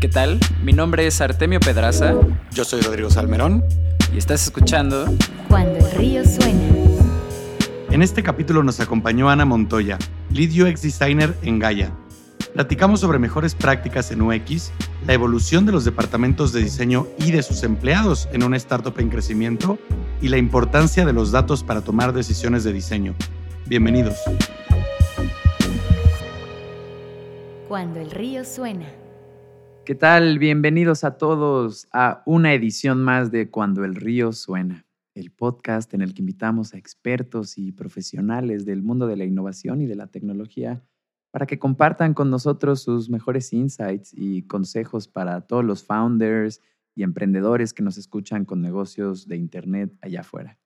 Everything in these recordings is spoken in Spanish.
¿Qué tal? Mi nombre es Artemio Pedraza. Yo soy Rodrigo Salmerón. Y estás escuchando Cuando el río suena. En este capítulo nos acompañó Ana Montoya, Lead UX Designer en Gaia. Platicamos sobre mejores prácticas en UX, la evolución de los departamentos de diseño y de sus empleados en una startup en crecimiento y la importancia de los datos para tomar decisiones de diseño. Bienvenidos. Cuando el río suena. ¿Qué tal? Bienvenidos a todos a una edición más de Cuando el río suena, el podcast en el que invitamos a expertos y profesionales del mundo de la innovación y de la tecnología para que compartan con nosotros sus mejores insights y consejos para todos los founders y emprendedores que nos escuchan con negocios de Internet allá afuera.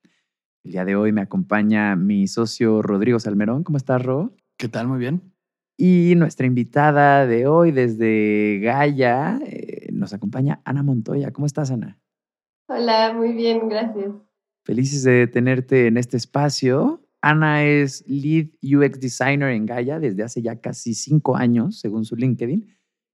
El día de hoy me acompaña mi socio Rodrigo Salmerón. ¿Cómo estás, Ro? ¿Qué tal? Muy bien. Y nuestra invitada de hoy desde Gaia eh, nos acompaña Ana Montoya. ¿Cómo estás, Ana? Hola, muy bien, gracias. Felices de tenerte en este espacio. Ana es Lead UX Designer en Gaia desde hace ya casi cinco años, según su LinkedIn,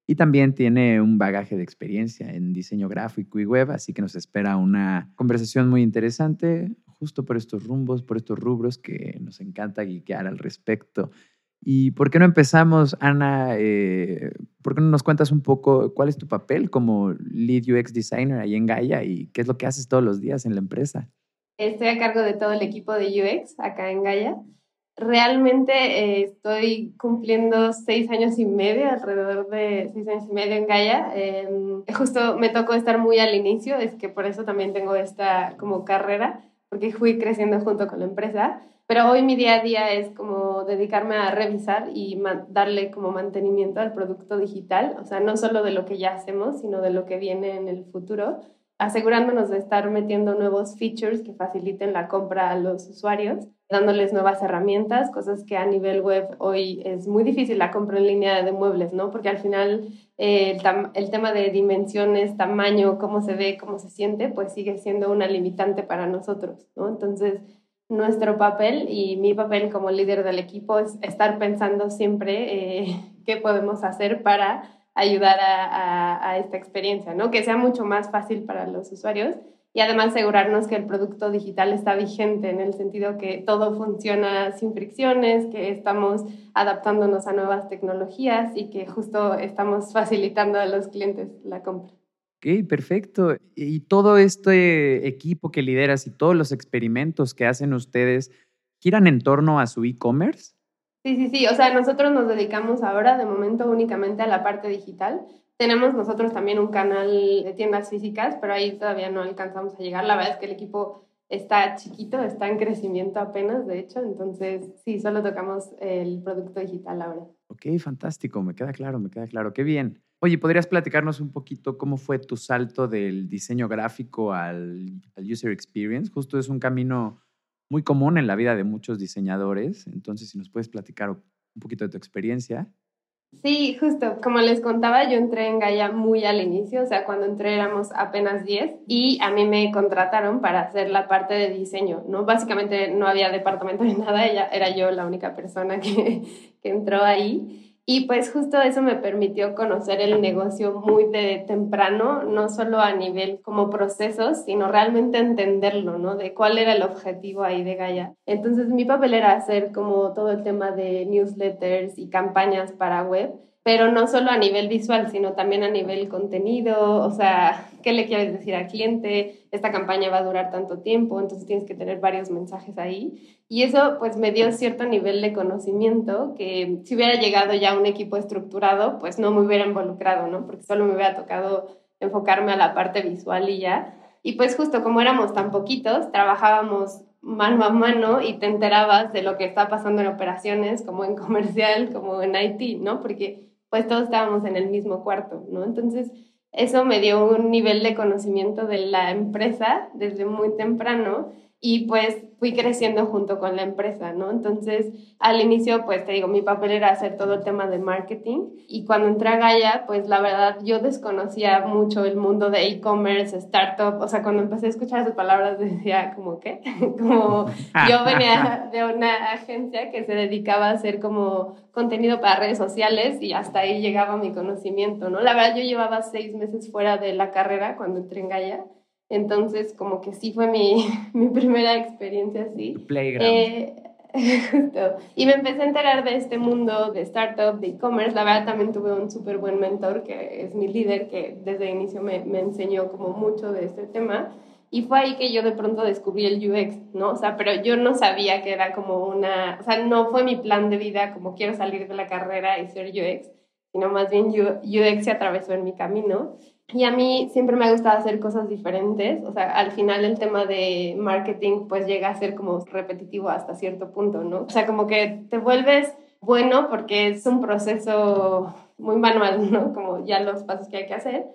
y también tiene un bagaje de experiencia en diseño gráfico y web, así que nos espera una conversación muy interesante, justo por estos rumbos, por estos rubros que nos encanta guiar al respecto. ¿Y por qué no empezamos, Ana? Eh, ¿Por qué no nos cuentas un poco cuál es tu papel como Lead UX Designer ahí en Gaia y qué es lo que haces todos los días en la empresa? Estoy a cargo de todo el equipo de UX acá en Gaia. Realmente eh, estoy cumpliendo seis años y medio, alrededor de seis años y medio en Gaia. Eh, justo me tocó estar muy al inicio, es que por eso también tengo esta como carrera, porque fui creciendo junto con la empresa. Pero hoy mi día a día es como dedicarme a revisar y darle como mantenimiento al producto digital, o sea, no solo de lo que ya hacemos, sino de lo que viene en el futuro, asegurándonos de estar metiendo nuevos features que faciliten la compra a los usuarios, dándoles nuevas herramientas, cosas que a nivel web hoy es muy difícil la compra en línea de muebles, ¿no? Porque al final eh, el, el tema de dimensiones, tamaño, cómo se ve, cómo se siente, pues sigue siendo una limitante para nosotros, ¿no? Entonces, nuestro papel y mi papel como líder del equipo es estar pensando siempre eh, qué podemos hacer para ayudar a, esta experiencia, ¿no? Que sea mucho más fácil para los usuarios y además asegurarnos que el producto digital está vigente en el sentido que todo funciona sin fricciones, que estamos adaptándonos a nuevas tecnologías y que justo estamos facilitando a los clientes la compra. Ok, perfecto. Y todo este equipo que lideras y todos los experimentos que hacen ustedes, ¿giran en torno a su e-commerce? Sí, sí, sí. O sea, nosotros nos dedicamos ahora de momento únicamente a la parte digital. Tenemos nosotros también un canal de tiendas físicas, pero ahí todavía no alcanzamos a llegar. La verdad es que el equipo está chiquito, está en crecimiento apenas, de hecho. Entonces, sí, solo tocamos el producto digital ahora. Ok, fantástico. Me queda claro, me queda claro. Qué bien. Oye, ¿podrías platicarnos un poquito cómo fue tu salto del diseño gráfico al, user experience? Justo es un camino muy común en la vida de muchos diseñadores. Entonces, si nos puedes platicar un poquito de tu experiencia. Sí, justo, como les contaba, yo entré en Gaia muy al inicio, o sea, cuando entré éramos apenas 10 y a mí me contrataron para hacer la parte de diseño, ¿no? Básicamente no había departamento ni nada, ella, era yo la única persona que, que entró ahí. Y pues justo eso me permitió conocer el negocio muy de temprano, no solo a nivel como procesos, sino realmente entenderlo, ¿no? De cuál era el objetivo ahí de Gaia. Entonces mi papel era hacer como todo el tema de newsletters y campañas para web pero no solo a nivel visual, sino también a nivel contenido, o sea, ¿qué le quieres decir al cliente? Esta campaña va a durar tanto tiempo, entonces tienes que tener varios mensajes ahí. Y eso pues me dio cierto nivel de conocimiento que si hubiera llegado ya un equipo estructurado, pues no me hubiera involucrado, ¿no? Porque solo me hubiera tocado enfocarme a la parte visual y ya. Y pues justo como éramos tan poquitos, trabajábamos mano a mano y te enterabas de lo que está pasando en operaciones, como en comercial, como en IT, ¿no? Porque pues todos estábamos en el mismo cuarto, ¿no? Entonces, eso me dio un nivel de conocimiento de la empresa desde muy temprano y pues fui creciendo junto con la empresa, ¿no? Entonces, al inicio, pues te digo, mi papel era hacer todo el tema de marketing y cuando entré a Gaia, pues la verdad yo desconocía mucho el mundo de e-commerce, startup, o sea, cuando empecé a escuchar esas palabras decía como, ¿qué? como yo venía de una agencia que se dedicaba a hacer como contenido para redes sociales y hasta ahí llegaba mi conocimiento, ¿no? La verdad yo llevaba seis meses fuera de la carrera cuando entré en Gaia entonces, como que sí fue mi, mi primera experiencia así. Playground. Eh, y me empecé a enterar de este mundo de startup, de e-commerce. La verdad también tuve un súper buen mentor que es mi líder, que desde el inicio me, me, enseñó como mucho de este tema. Y fue ahí que yo de pronto descubrí el UX, ¿no? O sea, pero yo no sabía que era como una, o sea, no fue mi plan de vida como quiero salir de la carrera y ser UX, sino más bien UX se atravesó en mi camino. Y a mí siempre me ha gustado hacer cosas diferentes. O sea, al final el tema de marketing pues llega a ser como repetitivo hasta cierto punto, ¿no? O sea, como que te vuelves bueno porque es un proceso muy manual, ¿no? Como ya los pasos que hay que hacer.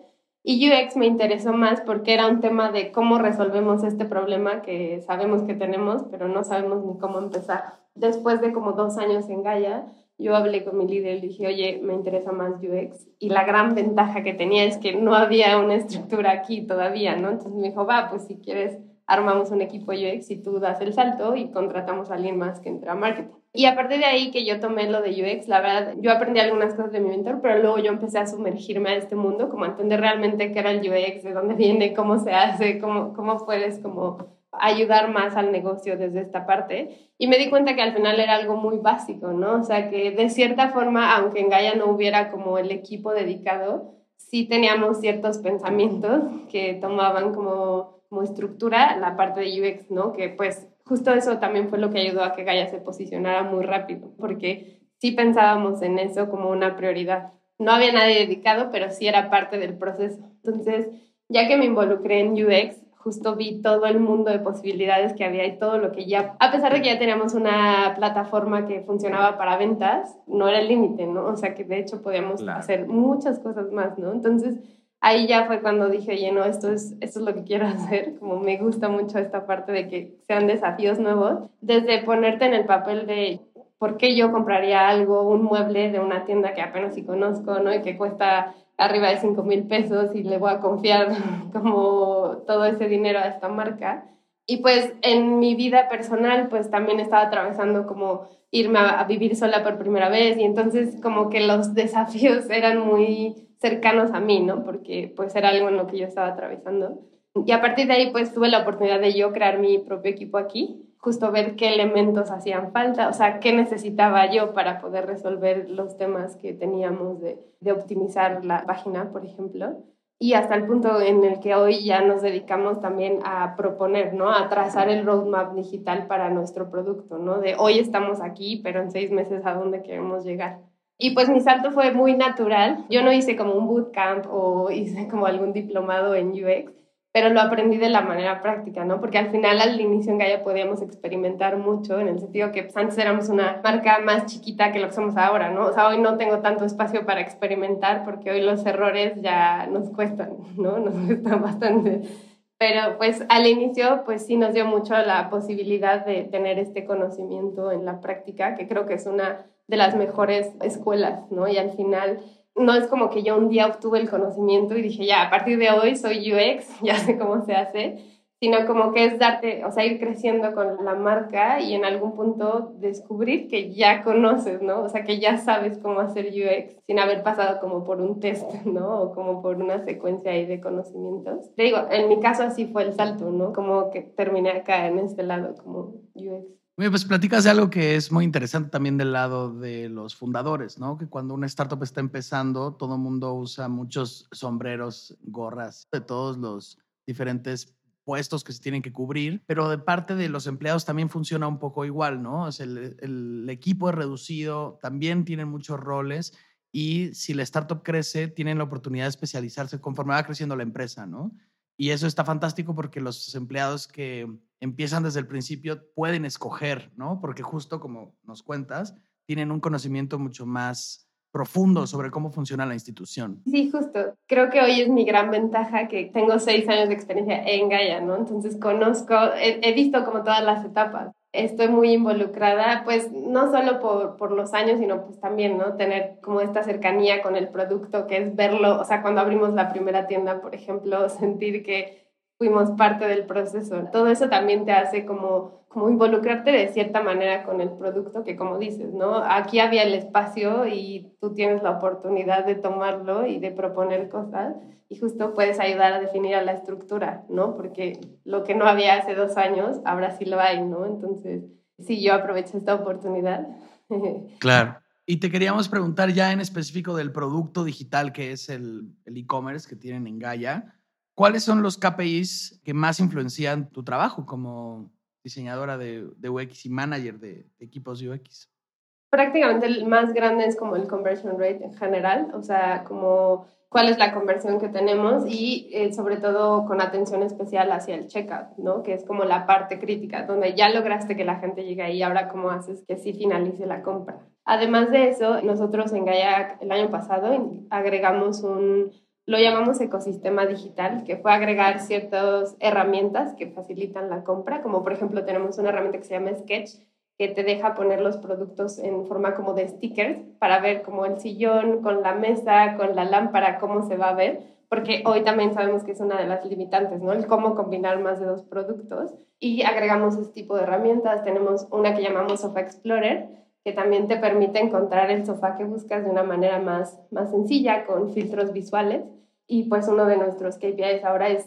Y UX me interesó más porque era un tema de cómo resolvemos este problema que sabemos que tenemos, pero no sabemos ni cómo empezar. Después de como dos años en Gaia, yo hablé con mi líder y le dije, oye, me interesa más UX. Y la gran ventaja que tenía es que no había una estructura aquí todavía, ¿no? Entonces me dijo, va, pues si quieres, armamos un equipo UX y tú das el salto y contratamos a alguien más que entra a marketing. Y a partir de ahí que yo tomé lo de UX, la verdad, yo aprendí algunas cosas de mi mentor, pero luego yo empecé a sumergirme a este mundo, como a entender realmente qué era el UX, de dónde viene, cómo se hace, cómo, cómo puedes como ayudar más al negocio desde esta parte. Y me di cuenta que al final era algo muy básico, ¿no? O sea, que de cierta forma, aunque en Gaia no hubiera como el equipo dedicado, sí teníamos ciertos pensamientos que tomaban como, como estructura la parte de UX, ¿no? Que pues justo eso también fue lo que ayudó a que Gaia se posicionara muy rápido, porque sí pensábamos en eso como una prioridad. No había nadie dedicado, pero sí era parte del proceso. Entonces, ya que me involucré en UX, justo vi todo el mundo de posibilidades que había y todo lo que ya, a pesar de que ya teníamos una plataforma que funcionaba para ventas, no era el límite, ¿no? O sea que de hecho podíamos hacer muchas cosas más, ¿no? Entonces ahí ya fue cuando dije, oye, no, esto es, esto es lo que quiero hacer, como me gusta mucho esta parte de que sean desafíos nuevos, desde ponerte en el papel de por qué yo compraría algo, un mueble de una tienda que apenas si conozco, ¿no? Y que cuesta arriba de 5 mil pesos y le voy a confiar como todo ese dinero a esta marca. Y pues en mi vida personal pues también estaba atravesando como irme a, vivir sola por primera vez y entonces como que los desafíos eran muy cercanos a mí, ¿no? Porque pues era algo en lo que yo estaba atravesando. Y a partir de ahí pues tuve la oportunidad de yo crear mi propio equipo aquí justo ver qué elementos hacían falta, o sea, qué necesitaba yo para poder resolver los temas que teníamos de, de optimizar la página, por ejemplo y hasta el punto en el que hoy ya nos dedicamos también a proponer, ¿no? A trazar el roadmap digital para nuestro producto, ¿no? De hoy estamos aquí, pero en seis meses a dónde queremos llegar. Y pues mi salto fue muy natural. Yo no hice como un bootcamp o hice como algún diplomado en UX, pero lo aprendí de la manera práctica, ¿no? Porque al final, al inicio en Gaia podíamos experimentar mucho, en el sentido que pues, antes éramos una marca más chiquita que lo que somos ahora, ¿no? O sea, hoy no tengo tanto espacio para experimentar porque hoy los errores ya nos cuestan, ¿no? Nos cuestan bastante. Pero pues al inicio, pues sí nos dio mucho la posibilidad de tener este conocimiento en la práctica, que creo que es una de las mejores escuelas, ¿no? Y al final no es como que yo un día obtuve el conocimiento y dije, ya, a partir de hoy soy UX, ya sé cómo se hace, sino como que es darte, o sea, ir creciendo con la marca y en algún punto descubrir que ya conoces, ¿no? O sea, que ya sabes cómo hacer UX sin haber pasado como por un test, ¿no? O como por una secuencia ahí de conocimientos. Te digo, en mi caso así fue el salto, ¿no? Como que terminé acá en este lado como UX. Oye, pues platicas de algo que es muy interesante también del lado de los fundadores, ¿no? Que cuando una startup está empezando, todo el mundo usa muchos sombreros, gorras de todos los diferentes puestos que se tienen que cubrir, pero de parte de los empleados también funciona un poco igual, ¿no? O sea, el, el equipo es reducido, también tienen muchos roles y si la startup crece, tienen la oportunidad de especializarse conforme va creciendo la empresa, ¿no? Y eso está fantástico porque los empleados que empiezan desde el principio pueden escoger, ¿no? Porque justo como nos cuentas, tienen un conocimiento mucho más profundo sobre cómo funciona la institución. Sí, justo. Creo que hoy es mi gran ventaja que tengo seis años de experiencia en Gaia, ¿no? Entonces conozco, he, he visto como todas las etapas estoy muy involucrada, pues no solo por, por, los años, sino pues también, ¿no? Tener como esta cercanía con el producto, que es verlo, o sea, cuando abrimos la primera tienda, por ejemplo, sentir que fuimos parte del proceso. Todo eso también te hace como, como involucrarte de cierta manera con el producto, que como dices, ¿no? Aquí había el espacio y tú tienes la oportunidad de tomarlo y de proponer cosas y justo puedes ayudar a definir a la estructura, ¿no? Porque lo que no había hace dos años, ahora sí lo hay, ¿no? Entonces, sí, yo aprovecho esta oportunidad. Claro. Y te queríamos preguntar ya en específico del producto digital que es el e-commerce que tienen en Gaia. ¿Cuáles son los KPIs que más influencian tu trabajo como diseñadora de, UX y manager de, equipos UX? Prácticamente el más grande es como el conversion rate en general, o sea, como cuál es la conversión que tenemos y eh, sobre todo con atención especial hacia el checkout, ¿no? Que es como la parte crítica, donde ya lograste que la gente llegue ahí, ahora cómo haces que sí finalice la compra. Además de eso, nosotros en Gaia el año pasado agregamos un lo llamamos ecosistema digital, que fue agregar ciertas herramientas que facilitan la compra, como por ejemplo tenemos una herramienta que se llama Sketch, que te deja poner los productos en forma como de stickers para ver como el sillón con la mesa, con la lámpara, cómo se va a ver, porque hoy también sabemos que es una de las limitantes, ¿no? El cómo combinar más de dos productos. Y agregamos este tipo de herramientas. Tenemos una que llamamos Sofa Explorer, que también te permite encontrar el sofá que buscas de una manera más, más sencilla, con filtros visuales. Y pues uno de nuestros KPIs ahora es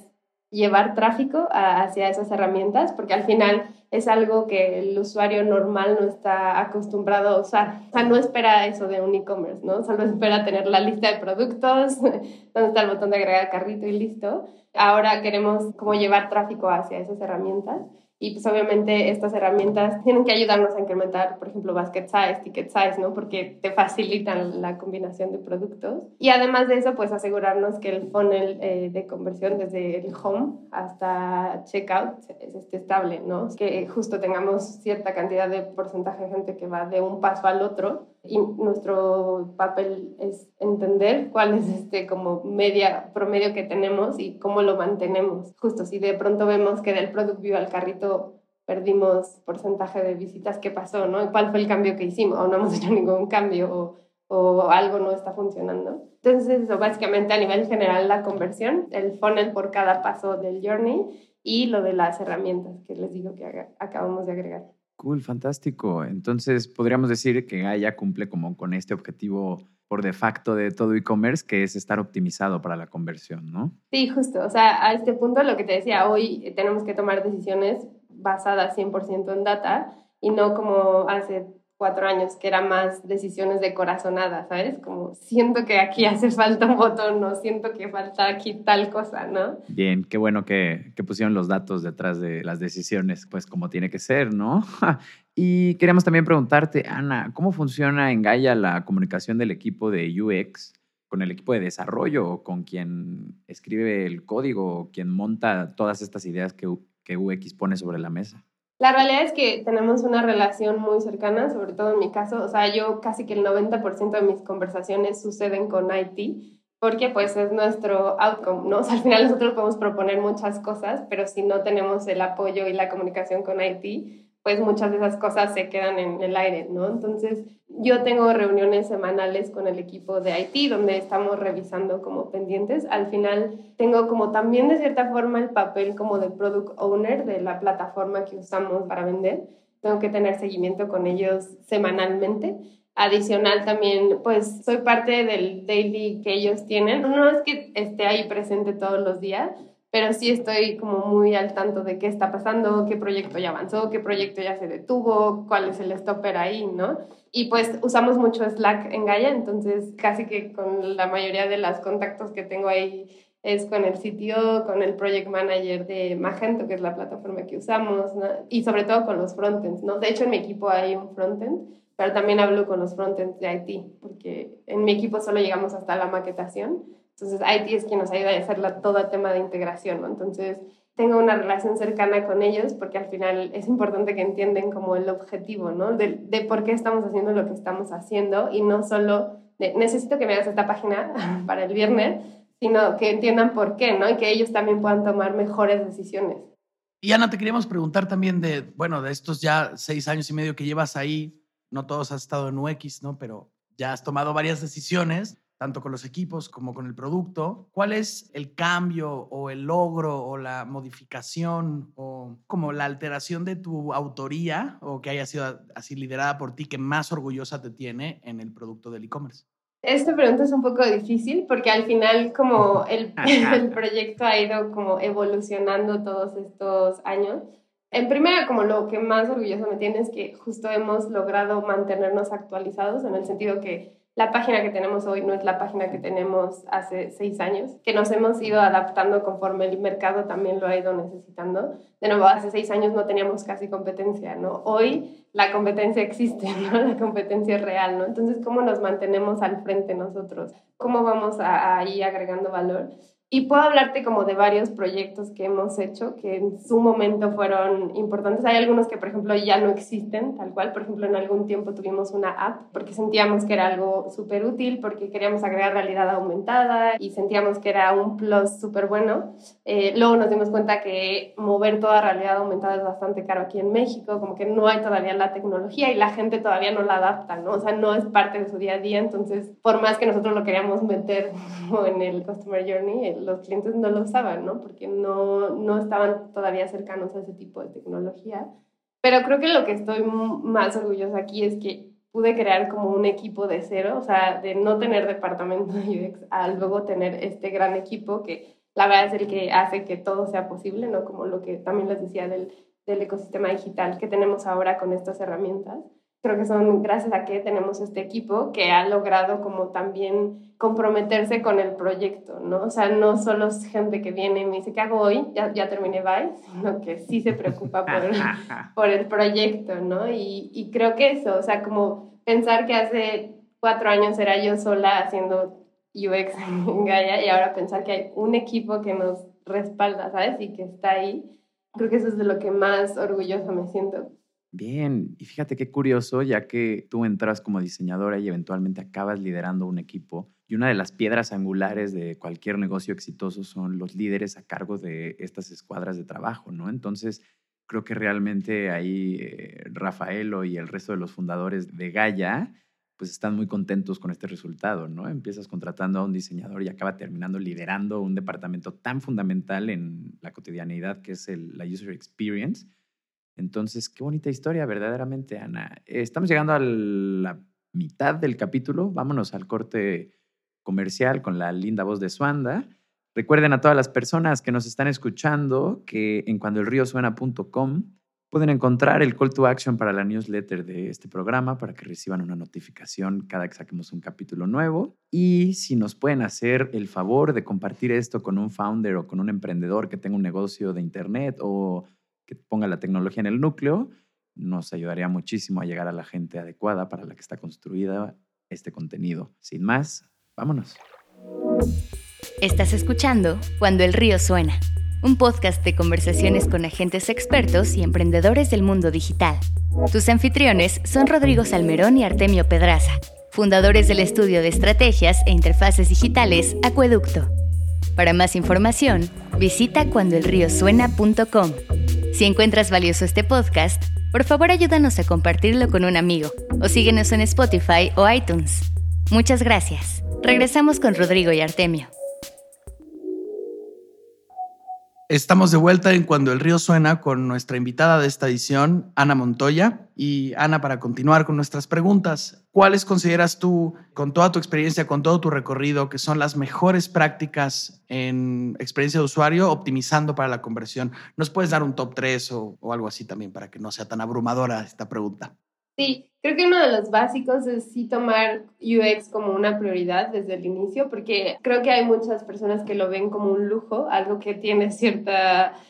llevar tráfico hacia esas herramientas, porque al final es algo que el usuario normal no está acostumbrado a usar. O sea, no espera eso de un e-commerce, ¿no? Solo espera tener la lista de productos, donde está el botón de agregar carrito y listo. Ahora queremos como llevar tráfico hacia esas herramientas y pues obviamente estas herramientas tienen que ayudarnos a incrementar, por ejemplo, basket size, ticket size, ¿no? Porque te facilitan la combinación de productos. Y además de eso, pues asegurarnos que el funnel eh, de conversión desde el home hasta checkout esté estable, ¿no? Que justo tengamos cierta cantidad de porcentaje de gente que va de un paso al otro y nuestro papel es entender cuál es este como media promedio que tenemos y cómo lo mantenemos. Justo si de pronto vemos que del product view al carrito perdimos porcentaje de visitas, ¿qué pasó? ¿no? ¿Cuál fue el cambio que hicimos? O no hemos hecho ningún cambio o, o algo no está funcionando. Entonces, eso básicamente a nivel general la conversión, el funnel por cada paso del journey y lo de las herramientas que les digo que acabamos de agregar. Cool, fantástico. Entonces, podríamos decir que Gaia cumple como con este objetivo por de facto de todo e-commerce, que es estar optimizado para la conversión, ¿no? Sí, justo. O sea, a este punto lo que te decía, hoy tenemos que tomar decisiones basadas 100% en data y no como hace cuatro años, que era más decisiones de corazonada, ¿sabes? Como siento que aquí hace falta un botón, no siento que falta aquí tal cosa, ¿no? Bien, qué bueno que, que pusieron los datos detrás de las decisiones, pues como tiene que ser, ¿no? y queríamos también preguntarte, Ana, ¿cómo funciona en Gaia la comunicación del equipo de UX con el equipo de desarrollo o con quien escribe el código o quien monta todas estas ideas que, que UX pone sobre la mesa? La realidad es que tenemos una relación muy cercana, sobre todo en mi caso, o sea, yo casi que el 90% de mis conversaciones suceden con IT, porque pues es nuestro outcome, ¿no? O sea, al final nosotros podemos proponer muchas cosas, pero si no tenemos el apoyo y la comunicación con IT, pues muchas de esas cosas se quedan en el aire, ¿no? Entonces, yo tengo reuniones semanales con el equipo de IT donde estamos revisando como pendientes. Al final, tengo como también de cierta forma el papel como de product owner de la plataforma que usamos para vender. Tengo que tener seguimiento con ellos semanalmente. Adicional también, pues soy parte del daily que ellos tienen. No es que esté ahí presente todos los días, pero sí estoy como muy al tanto de qué está pasando, qué proyecto ya avanzó, qué proyecto ya se detuvo, cuál es el stopper ahí, ¿no? Y pues usamos mucho Slack en Gaia, entonces casi que con la mayoría de los contactos que tengo ahí es con el sitio, con el project manager de Magento, que es la plataforma que usamos, y sobre todo con los frontends, ¿no? De hecho, en mi equipo hay un frontend, pero también hablo con los frontends de IT, porque en mi equipo solo llegamos hasta la maquetación, entonces, IT es quien nos ayuda a hacer todo el tema de integración, ¿no? Entonces, tengo una relación cercana con ellos porque al final es importante que entiendan como el objetivo, ¿no? De, de, por qué estamos haciendo lo que estamos haciendo y no solo de necesito que me hagas esta página para el viernes, sino que entiendan por qué, ¿no? Y que ellos también puedan tomar mejores decisiones. Y Ana, te queríamos preguntar también de, bueno, de estos ya seis años y medio que llevas ahí, no todos has estado en UX, ¿no? Pero ya has tomado varias decisiones, tanto con los equipos como con el producto. ¿Cuál es el cambio o el logro o la modificación o como la alteración de tu autoría o que haya sido así liderada por ti que más orgullosa te tiene en el producto del e-commerce? Esta pregunta es un poco difícil porque al final como el, el, proyecto ha ido como evolucionando todos estos años. En primera, como lo que más orgulloso me tiene es que justo hemos logrado mantenernos actualizados en el sentido que la página que tenemos hoy no es la página que tenemos hace seis años, que nos hemos ido adaptando conforme el mercado también lo ha ido necesitando. De nuevo, hace seis años no teníamos casi competencia, ¿no? Hoy la competencia existe, ¿no? La competencia es real, ¿no? Entonces, ¿cómo nos mantenemos al frente nosotros? ¿Cómo vamos a, a ir agregando valor? Y puedo hablarte como de varios proyectos que hemos hecho que en su momento fueron importantes. Hay algunos que, por ejemplo, ya no existen tal cual. Por ejemplo, en algún tiempo tuvimos una app porque sentíamos que era algo súper útil, porque queríamos agregar realidad aumentada y sentíamos que era un plus súper bueno. Eh, luego nos dimos cuenta que mover toda realidad aumentada es bastante caro aquí en México, como que no hay todavía la tecnología y la gente todavía no la adapta, ¿no? O sea, no es parte de su día a día. Entonces, por más que nosotros lo queríamos meter en el Customer Journey, los clientes no lo usaban, ¿no? Porque no, no estaban todavía cercanos a ese tipo de tecnología. Pero creo que lo que estoy más orgullosa aquí es que pude crear como un equipo de cero, o sea, de no tener departamento de UX a luego tener este gran equipo que la verdad es el que hace que todo sea posible, ¿no? Como lo que también les decía del, del ecosistema digital que tenemos ahora con estas herramientas creo que son gracias a que tenemos este equipo que ha logrado como también comprometerse con el proyecto, ¿no? O sea, no solo es gente que viene y me dice, ¿qué hago hoy? Ya, ya terminé Vice, sino que sí se preocupa por el, por el proyecto, ¿no? Y, y creo que eso, o sea, como pensar que hace cuatro años era yo sola haciendo UX en Gaia y ahora pensar que hay un equipo que nos respalda, ¿sabes? Y que está ahí. Creo que eso es de lo que más orgulloso me siento. Bien, y fíjate qué curioso, ya que tú entras como diseñadora y eventualmente acabas liderando un equipo. Y una de las piedras angulares de cualquier negocio exitoso son los líderes a cargo de estas escuadras de trabajo, ¿no? Entonces, creo que realmente ahí eh, Rafaelo y el resto de los fundadores de Gaia, pues están muy contentos con este resultado, ¿no? Empiezas contratando a un diseñador y acaba terminando liderando un departamento tan fundamental en la cotidianidad que es la user experience entonces, qué bonita historia, verdaderamente, Ana. Estamos llegando a la mitad del capítulo. Vámonos al corte comercial con la linda voz de Suanda. Recuerden a todas las personas que nos están escuchando que en cuandoelriosuena.com pueden encontrar el call to action para la newsletter de este programa para que reciban una notificación cada que saquemos un capítulo nuevo. Y si nos pueden hacer el favor de compartir esto con un founder o con un emprendedor que tenga un negocio de internet o que ponga la tecnología en el núcleo, nos ayudaría muchísimo a llegar a la gente adecuada para la que está construida este contenido. Sin más, vámonos. Estás escuchando Cuando el río suena, un podcast de conversaciones con agentes expertos y emprendedores del mundo digital. Tus anfitriones son Rodrigo Salmerón y Artemio Pedraza, fundadores del estudio de estrategias e interfaces digitales Acueducto. Para más información, visita cuandoelriosuena.com. Si encuentras valioso este podcast, por favor ayúdanos a compartirlo con un amigo o síguenos en Spotify o iTunes. Muchas gracias. Regresamos con Rodrigo y Artemio. Estamos de vuelta en Cuando el río suena con nuestra invitada de esta edición, Ana Montoya. Y Ana, para continuar con nuestras preguntas, ¿cuáles consideras tú, con toda tu experiencia, con todo tu recorrido, que son las mejores prácticas en experiencia de usuario optimizando para la conversión? ¿Nos puedes dar un top 3 o, o algo así también para que no sea tan abrumadora esta pregunta? Sí, creo que uno de los básicos es sí tomar UX como una prioridad desde el inicio, porque creo que hay muchas personas que lo ven como un lujo, algo que tiene cierto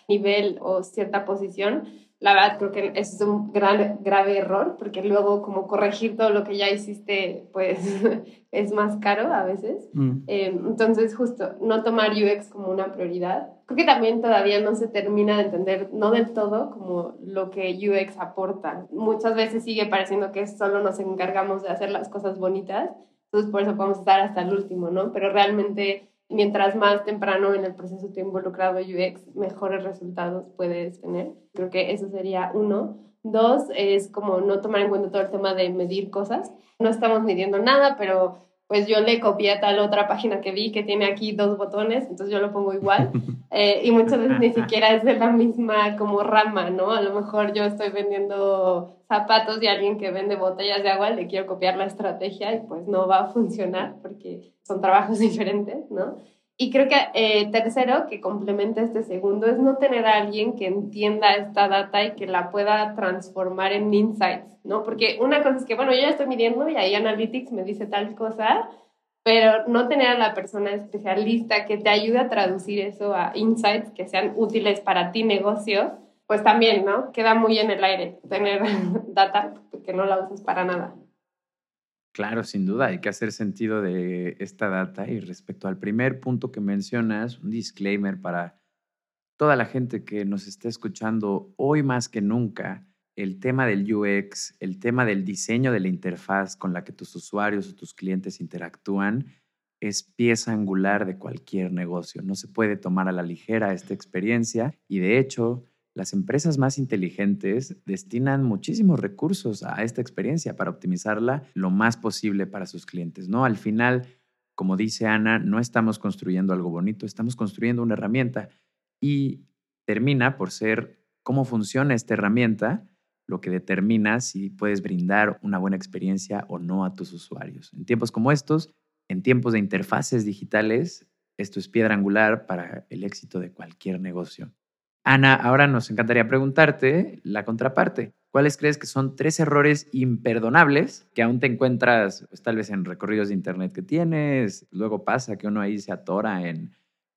nivel o cierta posición, la verdad creo que es un gran, grave error, porque luego como corregir todo lo que ya hiciste, pues es más caro a veces. Mm. Em, entonces, justo, no tomar UX como una prioridad. Creo que también todavía no se termina de entender, no del todo, como lo que UX aporta. Muchas veces sigue pareciendo que solo nos encargamos de hacer las cosas bonitas Entonces, por eso podemos estar hasta el último, ¿no? Pero realmente, mientras más temprano en el proceso esté involucrado UX, mejores resultados puedes tener. Creo que eso sería uno. Dos, es como no tomar en cuenta todo el tema de medir cosas. No estamos midiendo nada, pero pues yo le copié a tal otra página que vi que tiene aquí dos botones, entonces yo lo pongo igual. Eh, y muchas veces ni siquiera es de la misma como rama, ¿no? A lo mejor yo estoy vendiendo zapatos y alguien que vende botellas de agua le quiero copiar la estrategia y pues no va a funcionar porque son trabajos diferentes, ¿no? Y creo que eh, tercero, que complementa este segundo, es no tener a alguien que entienda esta data y que la pueda transformar en insights, ¿no? Porque una cosa es que, bueno, yo ya estoy midiendo y ahí Analytics me dice tal cosa, pero no tener a la persona especialista que te ayude a traducir eso a insights que sean útiles para ti negocio, pues también, ¿no? Queda muy en el aire tener data que no la usas para nada. Claro, sin duda, hay que hacer sentido de esta data. Y respecto al primer punto que mencionas, un disclaimer para toda la gente que nos está escuchando hoy más que nunca, el tema del UX, el tema del diseño de la interfaz con la que tus usuarios o tus clientes interactúan, es pieza angular de cualquier negocio. No se puede tomar a la ligera esta experiencia y de hecho las empresas más inteligentes destinan muchísimos recursos a esta experiencia para optimizarla lo más posible para sus clientes, ¿no? Al final, como dice Ana, no estamos construyendo algo bonito, estamos construyendo una herramienta y termina por ser cómo funciona esta herramienta lo que determina si puedes brindar una buena experiencia o no a tus usuarios. En tiempos como estos, en tiempos de interfaces digitales, esto es piedra angular para el éxito de cualquier negocio. Ana, ahora nos encantaría preguntarte la contraparte. ¿Cuáles crees que son tres errores imperdonables que aún te encuentras pues, tal vez en recorridos de internet que tienes? Luego pasa que uno ahí se atora en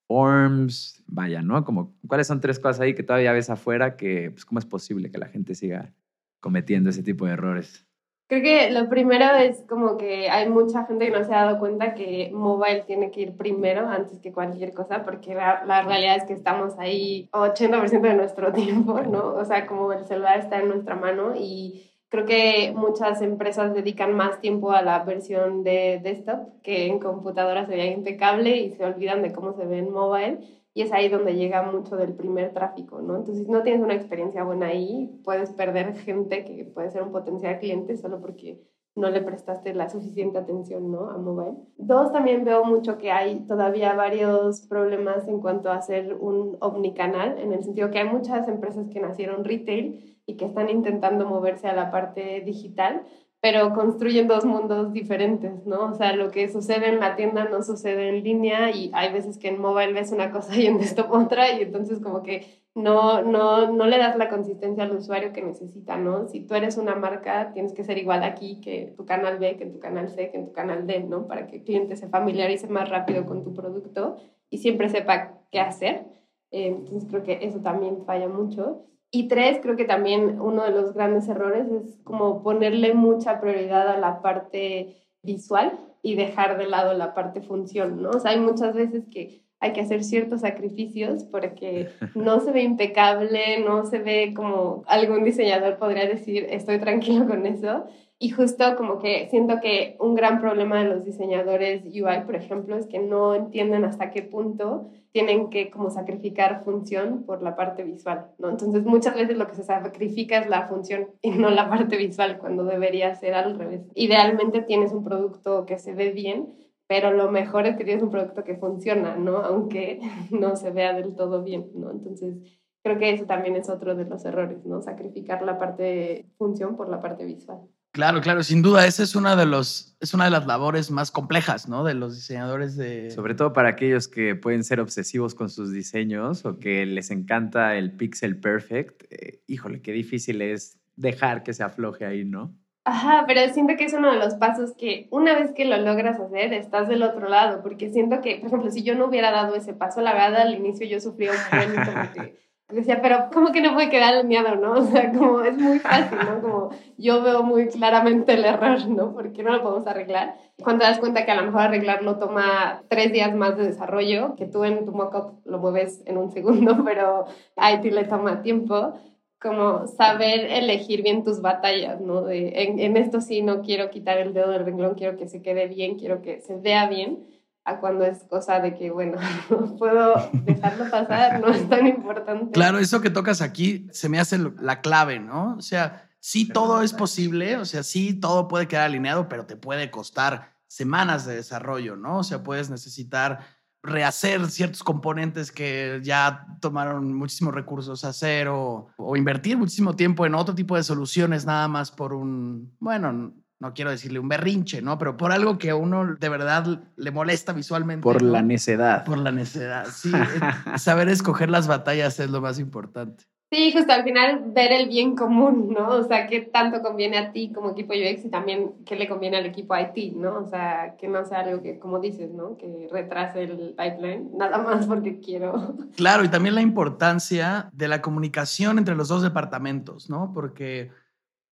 forms, vaya, ¿no? Como, ¿cuáles son tres cosas ahí que todavía ves afuera que, pues, cómo es posible que la gente siga cometiendo ese tipo de errores? Creo que lo primero es como que hay mucha gente que no se ha dado cuenta que mobile tiene que ir primero antes que cualquier cosa, porque la, la realidad es que estamos ahí 80% de nuestro tiempo, ¿no? O sea, como el celular está en nuestra mano y creo que muchas empresas dedican más tiempo a la versión de desktop que en computadora se vea impecable y se olvidan de cómo se ve en mobile y es ahí donde llega mucho del primer tráfico, ¿no? Entonces, si no tienes una experiencia buena ahí, puedes perder gente que puede ser un potencial cliente solo porque no le prestaste la suficiente atención, ¿no? A mobile. Dos, también veo mucho que hay todavía varios problemas en cuanto a hacer un omnicanal, en el sentido que hay muchas empresas que nacieron retail y que están intentando moverse a la parte digital, pero construyen dos mundos diferentes, ¿no? O sea, lo que sucede en la tienda no sucede en línea y hay veces que en mobile ves una cosa y en desktop otra y entonces como que no, no, no le das la consistencia al usuario que necesita, ¿no? Si tú eres una marca, tienes que ser igual aquí que tu canal B, que en tu canal C, que en tu canal D, ¿no? Para que el cliente se familiarice más rápido con tu producto y siempre sepa qué hacer. Eh, entonces creo que eso también falla mucho. Y tres, creo que también uno de los grandes errores es como ponerle mucha prioridad a la parte visual y dejar de lado la parte función, ¿no? O sea, hay muchas veces que hay que hacer ciertos sacrificios porque no se ve impecable, no se ve como algún diseñador podría decir, estoy tranquilo con eso. Y justo como que siento que un gran problema de los diseñadores UI, por ejemplo, es que no entienden hasta qué punto tienen que como sacrificar función por la parte visual, ¿no? Entonces muchas veces lo que se sacrifica es la función y no la parte visual, cuando debería ser al revés. Idealmente tienes un producto que se ve bien, pero lo mejor es que tienes un producto que funciona, ¿no? Aunque no se vea del todo bien, ¿no? Entonces creo que eso también es otro de los errores, ¿no? Sacrificar la parte función por la parte visual. Claro, claro, sin duda, esa es una de los, es una de las labores más complejas, ¿no? De los diseñadores de. Sobre todo para aquellos que pueden ser obsesivos con sus diseños o que les encanta el pixel perfect. Eh, híjole, qué difícil es dejar que se afloje ahí, ¿no? Ajá, pero siento que es uno de los pasos que una vez que lo logras hacer, estás del otro lado, porque siento que, por ejemplo, si yo no hubiera dado ese paso, la verdad al inicio yo sufría un buen porque decía, pero ¿cómo que no puede quedar alineado, no? O sea, como es muy fácil, ¿no? Como yo veo muy claramente el error, ¿no? ¿Por qué no lo podemos arreglar? Cuando te das cuenta que a lo mejor arreglarlo toma tres días más de desarrollo, que tú en tu mockup lo mueves en un segundo, pero a IT le toma tiempo, como saber elegir bien tus batallas, ¿no? De, en, en, esto sí no quiero quitar el dedo del renglón, quiero que se quede bien, quiero que se vea bien, a cuando es cosa de que, bueno, puedo dejarlo pasar, no es tan importante. Claro, eso que tocas aquí se me hace la clave, ¿no? O sea, sí todo es posible, o sea, sí todo puede quedar alineado, pero te puede costar semanas de desarrollo, ¿no? O sea, puedes necesitar rehacer ciertos componentes que ya tomaron muchísimos recursos hacer o, o, invertir muchísimo tiempo en otro tipo de soluciones nada más por un, bueno, no quiero decirle un berrinche, ¿no? Pero por algo que a uno de verdad le molesta visualmente. Por la necedad. Por la necedad, sí. saber escoger las batallas es lo más importante. Sí, justo al final ver el bien común, ¿no? O sea, qué tanto conviene a ti como equipo UX y también qué le conviene al equipo IT, ¿no? O sea, que no sea algo que, como dices, ¿no? Que retrase el pipeline, nada más porque quiero. Claro, y también la importancia de la comunicación entre los dos departamentos, ¿no? Porque,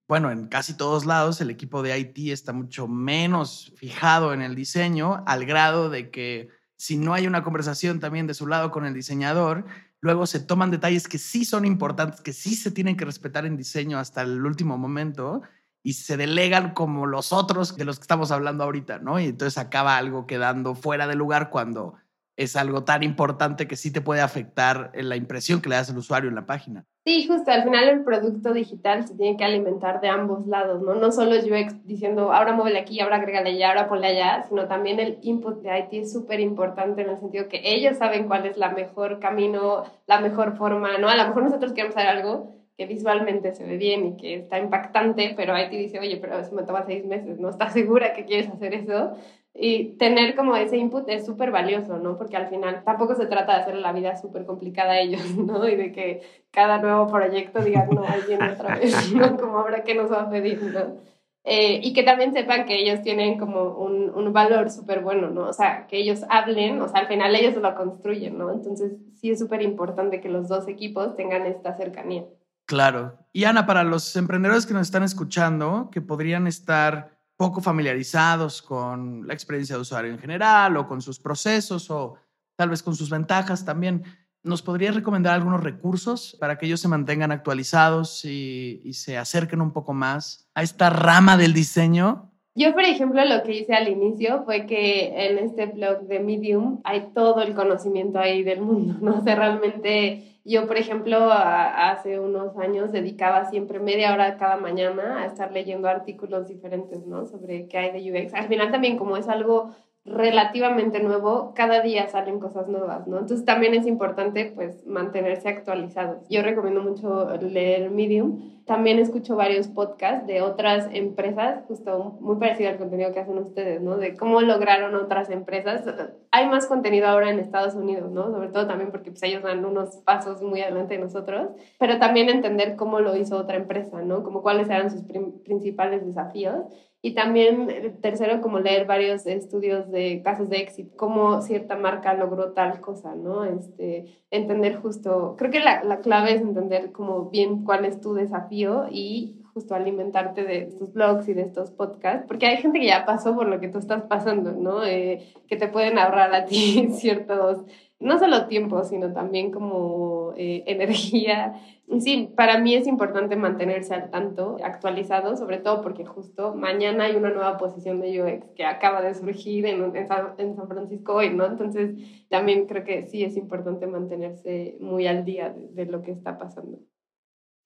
bueno, en casi todos lados el equipo de IT está mucho menos fijado en el diseño, al grado de que si no hay una conversación también de su lado con el diseñador, luego se toman detalles que sí son importantes, que sí se tienen que respetar en diseño hasta el último momento y se delegan como los otros de los que estamos hablando ahorita, ¿no? Y entonces acaba algo quedando fuera de lugar cuando es algo tan importante que sí te puede afectar en la impresión que le das al usuario en la página. Sí, justo, al final el producto digital se tiene que alimentar de ambos lados, ¿no? No solo UX diciendo, ahora muévele aquí, ahora agrégale allá, ahora ponle allá, sino también el input de IT es súper importante en el sentido que ellos saben cuál es la mejor camino, la mejor forma, ¿no? A lo mejor nosotros queremos hacer algo que visualmente se ve bien y que está impactante, pero IT dice, oye, pero eso me toma seis meses, ¿no? ¿Estás segura que quieres hacer eso? Y tener como ese input es súper valioso, ¿no? Porque al final tampoco se trata de hacer la vida súper complicada a ellos, ¿no? Y de que cada nuevo proyecto digan, no, ahí viene otra vez, ¿no? Como ahora que nos va a pedir, ¿no? Eh, y que también sepan que ellos tienen como un, un valor súper bueno, ¿no? O sea, que ellos hablen, o sea, al final ellos lo construyen, ¿no? Entonces sí es súper importante que los dos equipos tengan esta cercanía. Claro. Y Ana, para los emprendedores que nos están escuchando, que podrían estar poco familiarizados con la experiencia de usuario en general o con sus procesos o tal vez con sus ventajas también. ¿Nos podrías recomendar algunos recursos para que ellos se mantengan actualizados y, y, se acerquen un poco más a esta rama del diseño? Yo, por ejemplo, lo que hice al inicio fue que en este blog de Medium hay todo el conocimiento ahí del mundo, ¿no? O sea, realmente yo, por ejemplo, hace unos años dedicaba siempre media hora cada mañana a estar leyendo artículos diferentes, ¿no? Sobre qué hay de UX. Al final también como es algo relativamente nuevo, cada día salen cosas nuevas, ¿no? Entonces también es importante pues mantenerse actualizados. Yo recomiendo mucho leer Medium. También escucho varios podcasts de otras empresas, justo muy parecido al contenido que hacen ustedes, ¿no? De cómo lograron otras empresas. Hay más contenido ahora en Estados Unidos, ¿no? Sobre todo también porque pues, ellos dan unos pasos muy adelante de nosotros, pero también entender cómo lo hizo otra empresa, ¿no? Como cuáles eran sus principales desafíos y también, eh, tercero, como leer varios estudios de casos de éxito, cómo cierta marca logró tal cosa, ¿no? Este, entender justo, creo que la, la clave es entender como bien cuál es tu desafío y justo alimentarte de estos blogs y de estos podcasts, porque hay gente que ya pasó por lo que tú estás pasando, ¿no? Eh, que te pueden ahorrar a ti ciertos no solo tiempo, sino también como eh, energía. Sí, para mí es importante mantenerse al tanto, actualizado, sobre todo porque justo mañana hay una nueva posición de UX que acaba de surgir en, en, San, Francisco hoy, ¿no? Entonces, también creo que sí es importante mantenerse muy al día de, lo que está pasando.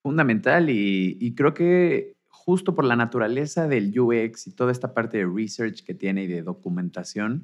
Fundamental y, y creo que justo por la naturaleza del UX y toda esta parte de research que tiene y de documentación,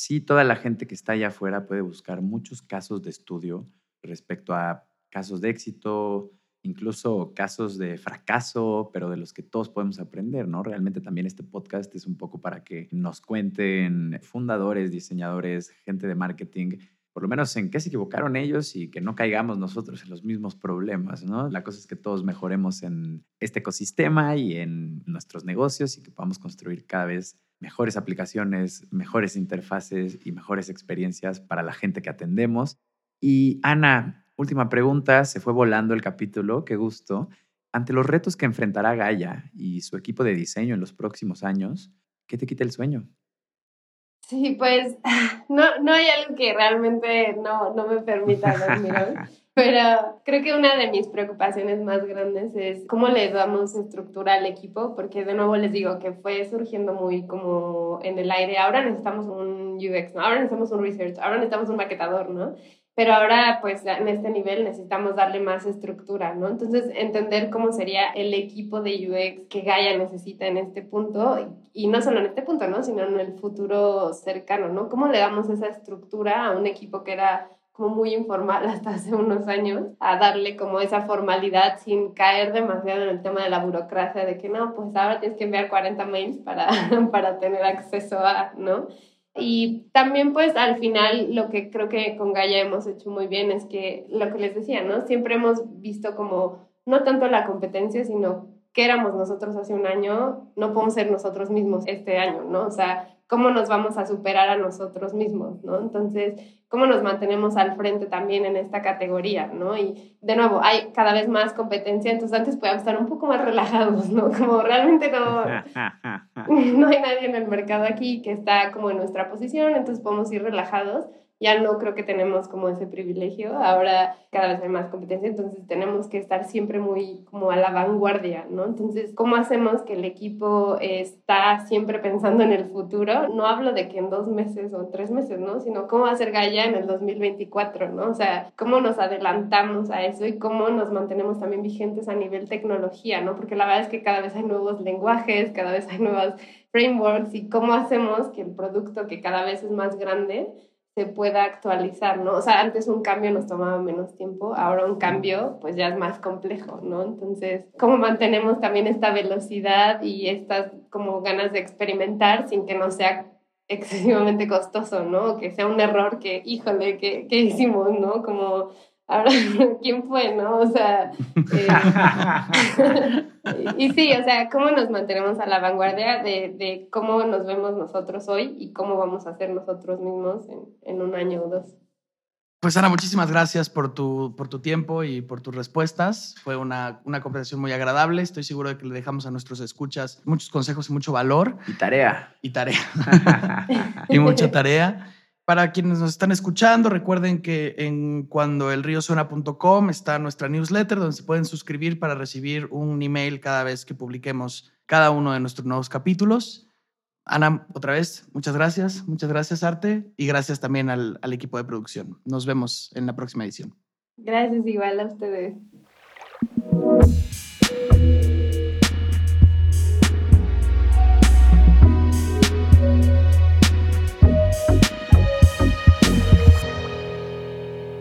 sí, toda la gente que está allá afuera puede buscar muchos casos de estudio respecto a casos de éxito, incluso casos de fracaso, pero de los que todos podemos aprender, ¿no? Realmente también este podcast es un poco para que nos cuenten fundadores, diseñadores, gente de marketing, por lo menos en qué se equivocaron ellos y que no caigamos nosotros en los mismos problemas, ¿no? La cosa es que todos mejoremos en este ecosistema y en nuestros negocios y que podamos construir cada vez mejores aplicaciones, mejores interfaces y mejores experiencias para la gente que atendemos. Y Ana, última pregunta, se fue volando el capítulo, qué gusto. Ante los retos que enfrentará Gaia y su equipo de diseño en los próximos años, ¿qué te quita el sueño? Sí, pues no, no hay algo que realmente no, no me permita dormir Pero creo que una de mis preocupaciones más grandes es cómo le damos estructura al equipo, porque de nuevo les digo que fue surgiendo muy como en el aire. Ahora necesitamos un UX, ¿no? Ahora necesitamos un research, ahora necesitamos un maquetador, ¿no? pero ahora pues en este nivel necesitamos darle más estructura, ¿no? Entonces entender cómo sería el equipo de UX que Gaia necesita en este punto y no solo en este punto, ¿no? Sino en el futuro cercano, ¿no? ¿Cómo le damos esa estructura a un equipo que era como muy informal hasta hace unos años, a darle como esa formalidad sin caer demasiado en el tema de la burocracia, de que no, pues ahora tienes que enviar 40 mails para, para tener acceso a, ¿no? Y también pues al final lo que creo que con Gaia hemos hecho muy bien es que lo que les decía, ¿no? Siempre hemos visto como no tanto la competencia, sino que éramos nosotros hace un año, no podemos ser nosotros mismos este año, ¿no? O sea, ¿cómo nos vamos a superar a nosotros mismos, ¿no? Entonces, ¿cómo nos mantenemos al frente también en esta categoría, ¿no? Y de nuevo, hay cada vez más competencia, entonces antes podíamos estar un poco más relajados, ¿no? Como realmente no, no hay nadie en el mercado aquí que está como en nuestra posición, entonces podemos ir relajados ya no creo que tenemos como ese privilegio, ahora cada vez hay más competencia, entonces tenemos que estar siempre muy como a la vanguardia, ¿no? Entonces, ¿cómo hacemos que el equipo está siempre pensando en el futuro? No hablo de que en dos meses o tres meses, ¿no? Sino cómo ser Gaia en el 2024, ¿no? O sea, cómo nos adelantamos a eso y cómo nos mantenemos también vigentes a nivel tecnología, ¿no? Porque la verdad es que cada vez hay nuevos lenguajes, cada vez hay nuevas frameworks y cómo hacemos que el producto que cada vez es más grande se pueda actualizar, ¿no? O sea, antes un cambio nos tomaba menos tiempo, ahora un cambio pues ya es más complejo, ¿no? Entonces, ¿cómo mantenemos también esta velocidad y estas como ganas de experimentar sin que no sea excesivamente costoso, ¿no? Que sea un error que, híjole, ¿qué, qué hicimos, ¿no? Como ahora, ¿quién fue, no? O sea, eh, y sí, o sea, cómo nos mantenemos a la vanguardia de, de, cómo nos vemos nosotros hoy y cómo vamos a ser nosotros mismos en, en, un año o dos. Pues Ana, muchísimas gracias por tu, por tu tiempo y por tus respuestas. Fue una, una conversación muy agradable. Estoy seguro de que le dejamos a nuestros escuchas muchos consejos y mucho valor. Y tarea. Y tarea. y mucha tarea. Para quienes nos están escuchando, recuerden que en cuandoelriosuena.com está nuestra newsletter donde se pueden suscribir para recibir un email cada vez que publiquemos cada uno de nuestros nuevos capítulos. Ana, otra vez, muchas gracias. Muchas gracias, Arte. Y gracias también al, al equipo de producción. Nos vemos en la próxima edición. Gracias igual a ustedes.